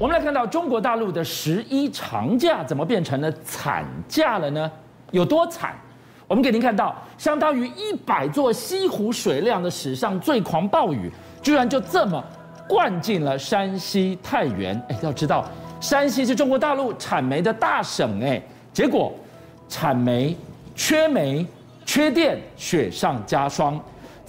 我们来看到中国大陆的十一长假怎么变成了？惨假了呢？有多惨？我们给您看到，相当于一百座西湖水量的史上最狂暴雨，居然就这么灌进了山西。太原。哎，要知道，山西是中国大陆产煤的大省，哎，结果产煤缺煤、缺电，雪上加霜。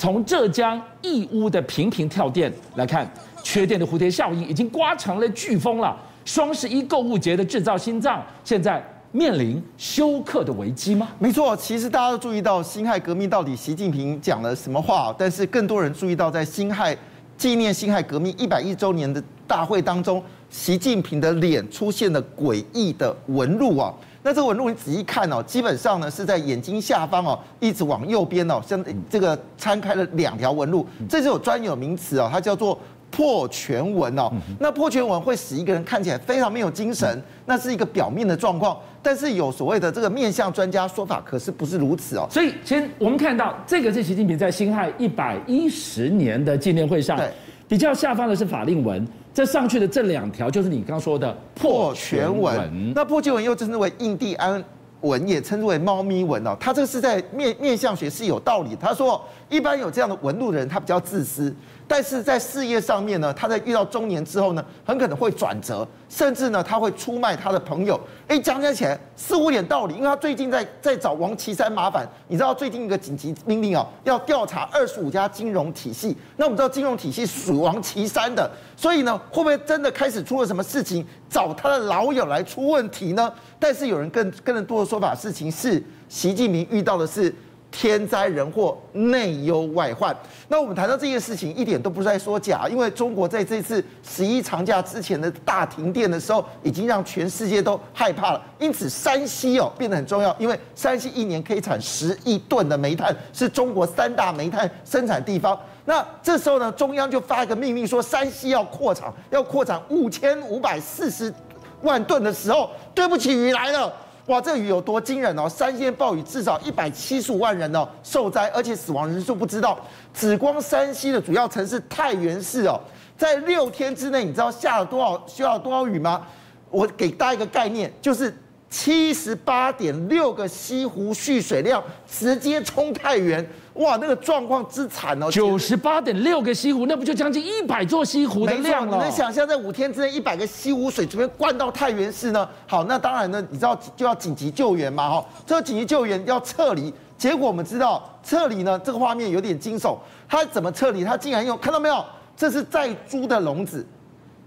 从浙江义乌的频频跳电来看。缺电的蝴蝶效应已经刮成了飓风了。双十一购物节的制造心脏，现在面临休克的危机吗？没错，其实大家都注意到辛亥革命到底习近平讲了什么话，但是更多人注意到在辛亥纪念辛亥革命一百一周年的大会当中，习近平的脸出现了诡异的纹路啊。那这个纹路你仔细看哦，基本上呢是在眼睛下方哦，一直往右边哦，像这个摊开了两条纹路，这是有专有名词哦，它叫做。破颧纹哦，那破颧纹会使一个人看起来非常没有精神，那是一个表面的状况。但是有所谓的这个面相专家说法，可是不是如此哦。所以，先我们看到这个是习近平在辛亥一百一十年的纪念会上，比较下方的是法令纹，这上去的这两条就是你刚刚说的破全文。那破全文又称之为印第安纹，也称之为猫咪纹哦。它这个是在面面相学是有道理。他说，一般有这样的纹路的人，他比较自私。但是在事业上面呢，他在遇到中年之后呢，很可能会转折，甚至呢，他会出卖他的朋友。哎，讲讲起来似乎有点道理，因为他最近在在找王岐山麻烦。你知道最近一个紧急命令哦，要调查二十五家金融体系。那我们知道金融体系属王岐山的，所以呢，会不会真的开始出了什么事情，找他的老友来出问题呢？但是有人更更多的说法，事情是习近平遇到的是。天灾人祸、内忧外患。那我们谈到这件事情，一点都不是在说假，因为中国在这次十一长假之前的大停电的时候，已经让全世界都害怕了。因此，山西哦变得很重要，因为山西一年可以产十亿吨的煤炭，是中国三大煤炭生产地方。那这时候呢，中央就发一个命令说，山西要扩产，要扩产五千五百四十万吨的时候，对不起，雨来了。哇，这雨有多惊人哦！三线暴雨至少一百七十五万人哦受灾，而且死亡人数不知道。只光山西的主要城市太原市哦，在六天之内，你知道下了多少需要多少雨吗？我给大家一个概念，就是七十八点六个西湖蓄水量直接冲太原。哇，那个状况之惨哦！九十八点六个西湖，那不就将近一百座西湖的量了？你能想象在五天之内一百个西湖水准备灌到太原市呢？好，那当然呢，你知道就要紧急救援嘛？哈，这个紧急救援要撤离，结果我们知道撤离呢，这个画面有点惊悚。他怎么撤离？他竟然用看到没有？这是在租的笼子。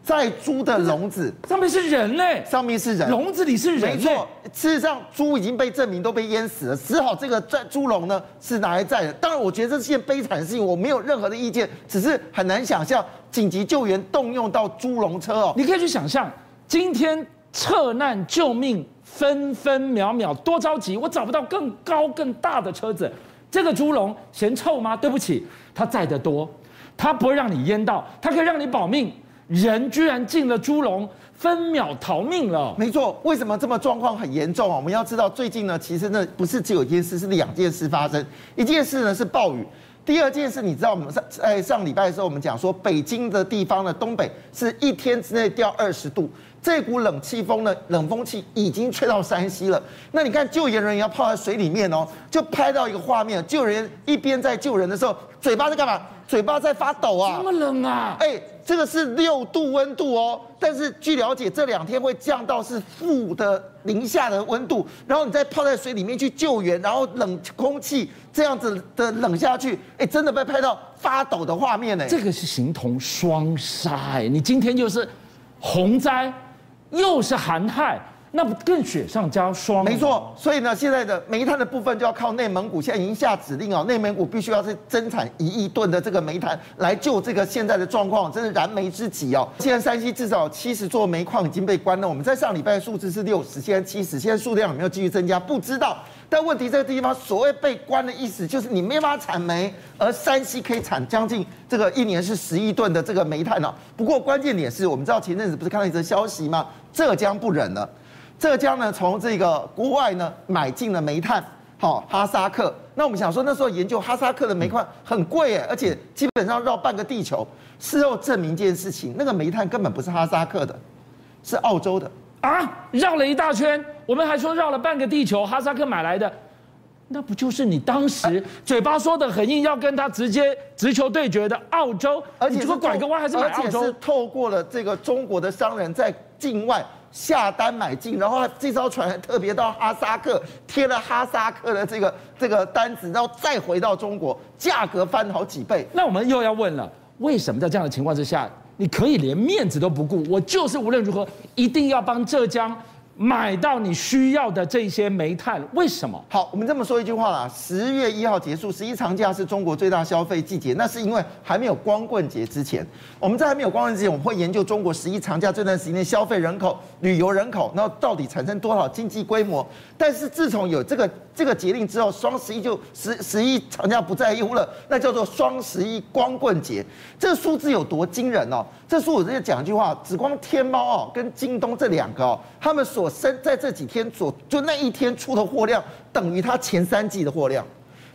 在猪的笼子上面是人嘞，上面是人，笼子里是人。没错，事实上猪已经被证明都被淹死了，只好这个在猪笼呢是拿来载的。当然，我觉得这是件悲惨的事情，我没有任何的意见，只是很难想象紧急救援动用到猪笼车哦。你可以去想象，今天撤难救命分分秒秒多着急，我找不到更高更大的车子，这个猪笼嫌臭吗？对不起，它载得多，它不会让你淹到，它可以让你保命。人居然进了猪笼，分秒逃命了。没错，为什么这么状况很严重啊？我们要知道，最近呢，其实呢不是只有一件事，是两件事发生。一件事呢是暴雨，第二件事你知道，我们上在上礼拜的时候，我们讲说，北京的地方呢，东北是一天之内掉二十度，这股冷气风呢，冷风气已经吹到山西了。那你看救援人员要泡在水里面哦，就拍到一个画面，救援一边在救人的时候，嘴巴在干嘛？嘴巴在发抖啊！这么冷啊！哎。这个是六度温度哦，但是据了解，这两天会降到是负的零下的温度，然后你再泡在水里面去救援，然后冷空气这样子的冷下去，哎，真的被拍到发抖的画面呢。这个是形同双杀哎，你今天就是洪灾，又是寒害。那不更雪上加霜？没错，所以呢，现在的煤炭的部分就要靠内蒙古，现在已经下指令哦，内蒙古必须要是增产一亿吨的这个煤炭来救这个现在的状况，真是燃眉之急哦。现在山西至少七十座煤矿已经被关了，我们在上礼拜数字是六十，现在七十，现在数量有没有继续增加？不知道。但问题这个地方所谓被关的意思，就是你没法产煤，而山西可以产将近这个一年是十亿吨的这个煤炭呢。不过关键点是我们知道前阵子不是看到一则消息吗？浙江不忍了。浙江呢，从这个国外呢买进了煤炭，好，哈萨克。那我们想说，那时候研究哈萨克的煤矿很贵耶，而且基本上绕半个地球。事后证明一件事情，那个煤炭根本不是哈萨克的，是澳洲的啊，绕了一大圈，我们还说绕了半个地球，哈萨克买来的。那不就是你当时嘴巴说的很硬，要跟他直接直球对决的澳洲？而且这个拐个弯还是买澳洲？而且是透过了这个中国的商人在境外下单买进，然后这艘船还特别到哈萨克贴了哈萨克的这个这个单子，然后再回到中国，价格翻好几倍。那我们又要问了，为什么在这样的情况之下，你可以连面子都不顾？我就是无论如何一定要帮浙江。买到你需要的这些煤炭，为什么？好，我们这么说一句话啦，十月一号结束，十一长假是中国最大消费季节，那是因为还没有光棍节之前。我们在还没有光棍节之前，我们会研究中国十一长假这段时间的消费人口、旅游人口，然后到底产生多少经济规模。但是自从有这个这个节令之后，双十一就十十一长假不再用了，那叫做双十一光棍节。这数字有多惊人哦？这数我直接讲一句话，只光天猫哦跟京东这两个哦，他们所我生在这几天所就那一天出的货量等于它前三季的货量，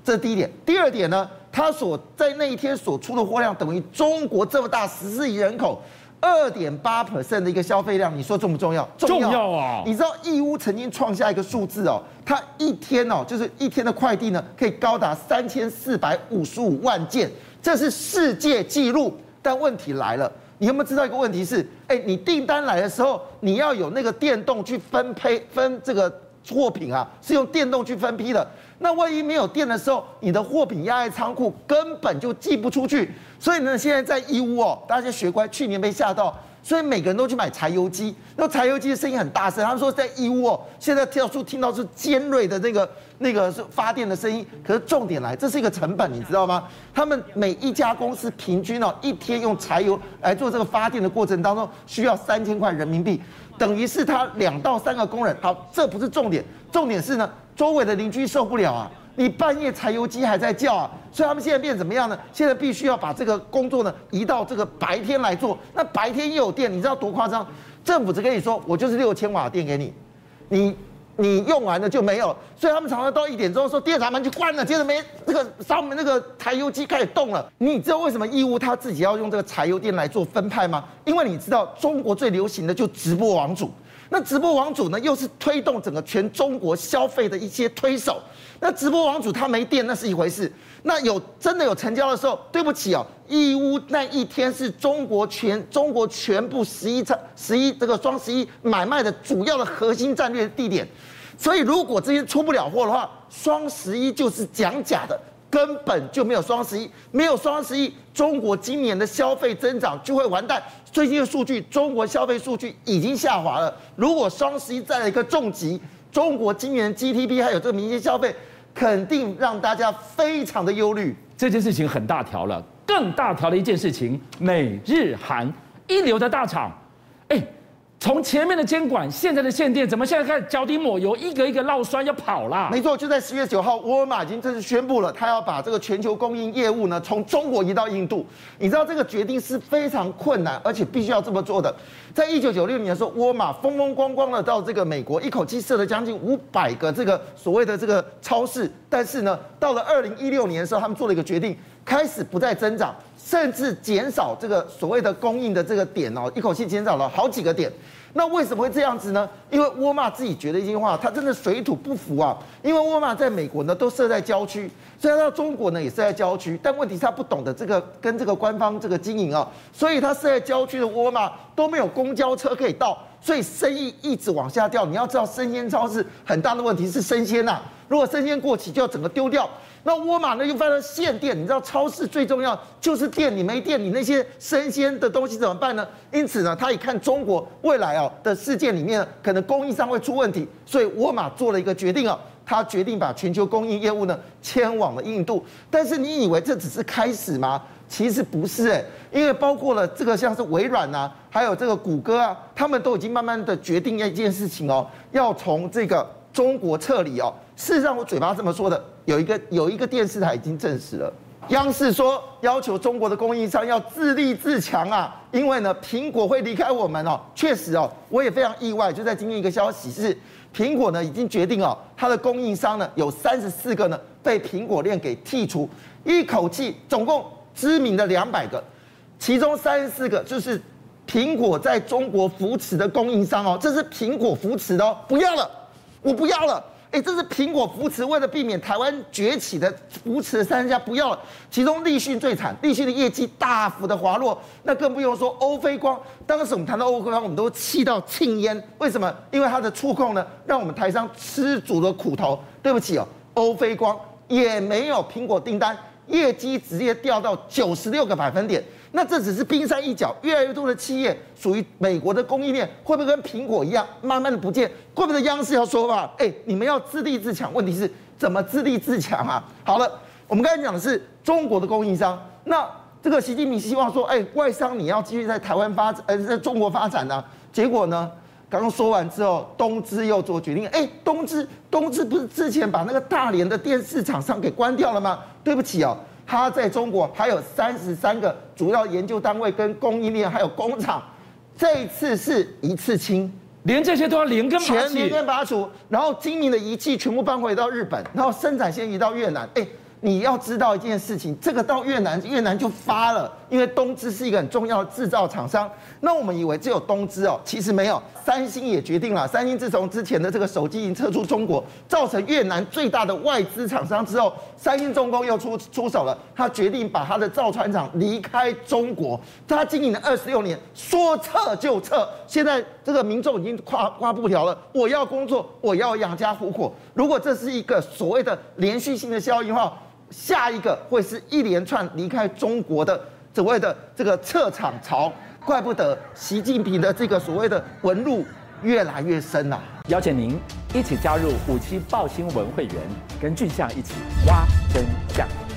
这是第一点。第二点呢，它所在那一天所出的货量等于中国这么大十四亿人口二点八 percent 的一个消费量，你说重不重要？重要啊！你知道义乌曾经创下一个数字哦，它一天哦，就是一天的快递呢，可以高达三千四百五十五万件，这是世界纪录。但问题来了。你有没有知道一个问题是？哎，你订单来的时候，你要有那个电动去分配分这个货品啊，是用电动去分批的。那万一没有电的时候，你的货品压在仓库，根本就寄不出去。所以呢，现在在义乌哦，大家学乖，去年被吓到。所以每个人都去买柴油机，那柴油机的声音很大声。他们说在义乌哦，现在到出听到是尖锐的那个那个是发电的声音。可是重点来，这是一个成本，你知道吗？他们每一家公司平均哦，一天用柴油来做这个发电的过程当中，需要三千块人民币，等于是他两到三个工人。好，这不是重点，重点是呢，周围的邻居受不了啊。你半夜柴油机还在叫啊，所以他们现在变怎么样呢？现在必须要把这个工作呢移到这个白天来做。那白天又有电，你知道多夸张？政府只跟你说，我就是六千瓦电给你，你你用完了就没有。所以他们常常到一点钟说电闸门就关了，接着没这个上面那个柴油机开始动了。你知道为什么义乌他自己要用这个柴油电来做分派吗？因为你知道中国最流行的就直播网主，那直播网主呢又是推动整个全中国消费的一些推手。那直播网主他没电，那是一回事。那有真的有成交的时候，对不起哦，义乌那一天是中国全中国全部十一场十一这个双十一买卖的主要的核心战略地点。所以如果这些出不了货的话，双十一就是讲假的，根本就没有双十一，没有双十一，中国今年的消费增长就会完蛋。最近的数据，中国消费数据已经下滑了。如果双十一再来一个重击，中国今年 GDP 还有这个民间消费。肯定让大家非常的忧虑。这件事情很大条了，更大条的一件事情，美日韩一流的大厂，哎。从前面的监管，现在的限电，怎么现在开始脚底抹油，一个一个烙酸要跑了？没错，就在十月九号，沃尔玛已经正式宣布了，他要把这个全球供应业务呢从中国移到印度。你知道这个决定是非常困难，而且必须要这么做的。在一九九六年的时候，沃尔玛风风光光的到这个美国，一口气设了将近五百个这个所谓的这个超市，但是呢，到了二零一六年的时候，他们做了一个决定，开始不再增长。甚至减少这个所谓的供应的这个点哦，一口气减少了好几个点。那为什么会这样子呢？因为沃尔玛自己觉得一句话，它真的水土不服啊。因为沃尔玛在美国呢都设在郊区，虽然到中国呢也设在郊区，但问题是他不懂得这个跟这个官方这个经营啊，所以他设在郊区的沃尔玛都没有公交车可以到，所以生意一直往下掉。你要知道，生鲜超市很大的问题是生鲜呐，如果生鲜过期就要整个丢掉。那沃尔玛呢又发了限电，你知道超市最重要就是电，你没电，你那些生鲜的东西怎么办呢？因此呢，他一看中国未来啊的世界里面可能供应商会出问题，所以沃尔玛做了一个决定啊，他决定把全球供应业务呢迁往了印度。但是你以为这只是开始吗？其实不是诶，因为包括了这个像是微软啊，还有这个谷歌啊，他们都已经慢慢的决定一件事情哦，要从这个中国撤离哦。事实上，我嘴巴这么说的，有一个有一个电视台已经证实了。央视说要求中国的供应商要自立自强啊，因为呢，苹果会离开我们哦。确实哦，我也非常意外，就在今天一个消息是，苹果呢已经决定哦，它的供应商呢有三十四个呢被苹果链给剔除，一口气总共知名的两百个，其中三十四个就是苹果在中国扶持的供应商哦，这是苹果扶持的哦，不要了，我不要了。哎，这是苹果扶持，为了避免台湾崛起的扶持的三家不要了。其中立讯最惨，立讯的业绩大幅的滑落，那更不用说欧菲光。当时我们谈到欧菲光，我们都气到庆烟。为什么？因为它的触控呢，让我们台商吃足了苦头。对不起哦，欧菲光也没有苹果订单，业绩直接掉到九十六个百分点。那这只是冰山一角，越来越多的企业属于美国的供应链，会不会跟苹果一样，慢慢的不见？怪不得央视要说吧，哎，你们要自立自强。问题是怎么自立自强啊？好了，我们刚才讲的是中国的供应商，那这个习近平希望说，哎，外商你要继续在台湾发展，呃，在中国发展呢、啊？结果呢，刚刚说完之后，东芝又做决定，哎，东芝，东芝不是之前把那个大连的电视厂商给关掉了吗？对不起哦。他在中国还有三十三个主要研究单位、跟供应链，还有工厂，这一次是一次清，连这些都要连根拔起，全连根拔除，然后精明的仪器全部搬回到日本，然后生产线移到越南，哎。你要知道一件事情，这个到越南，越南就发了，因为东芝是一个很重要的制造厂商。那我们以为只有东芝哦，其实没有，三星也决定了。三星自从之前的这个手机已经撤出中国，造成越南最大的外资厂商之后，三星重工又出出手了，他决定把他的造船厂离开中国。他经营了二十六年，说撤就撤。现在这个民众已经跨跨不了了，我要工作，我要养家糊口。如果这是一个所谓的连续性的效应的话，下一个会是一连串离开中国的所谓的这个撤场潮，怪不得习近平的这个所谓的纹路越来越深了。邀请您一起加入五七报新闻会员，跟俊相一起挖真相。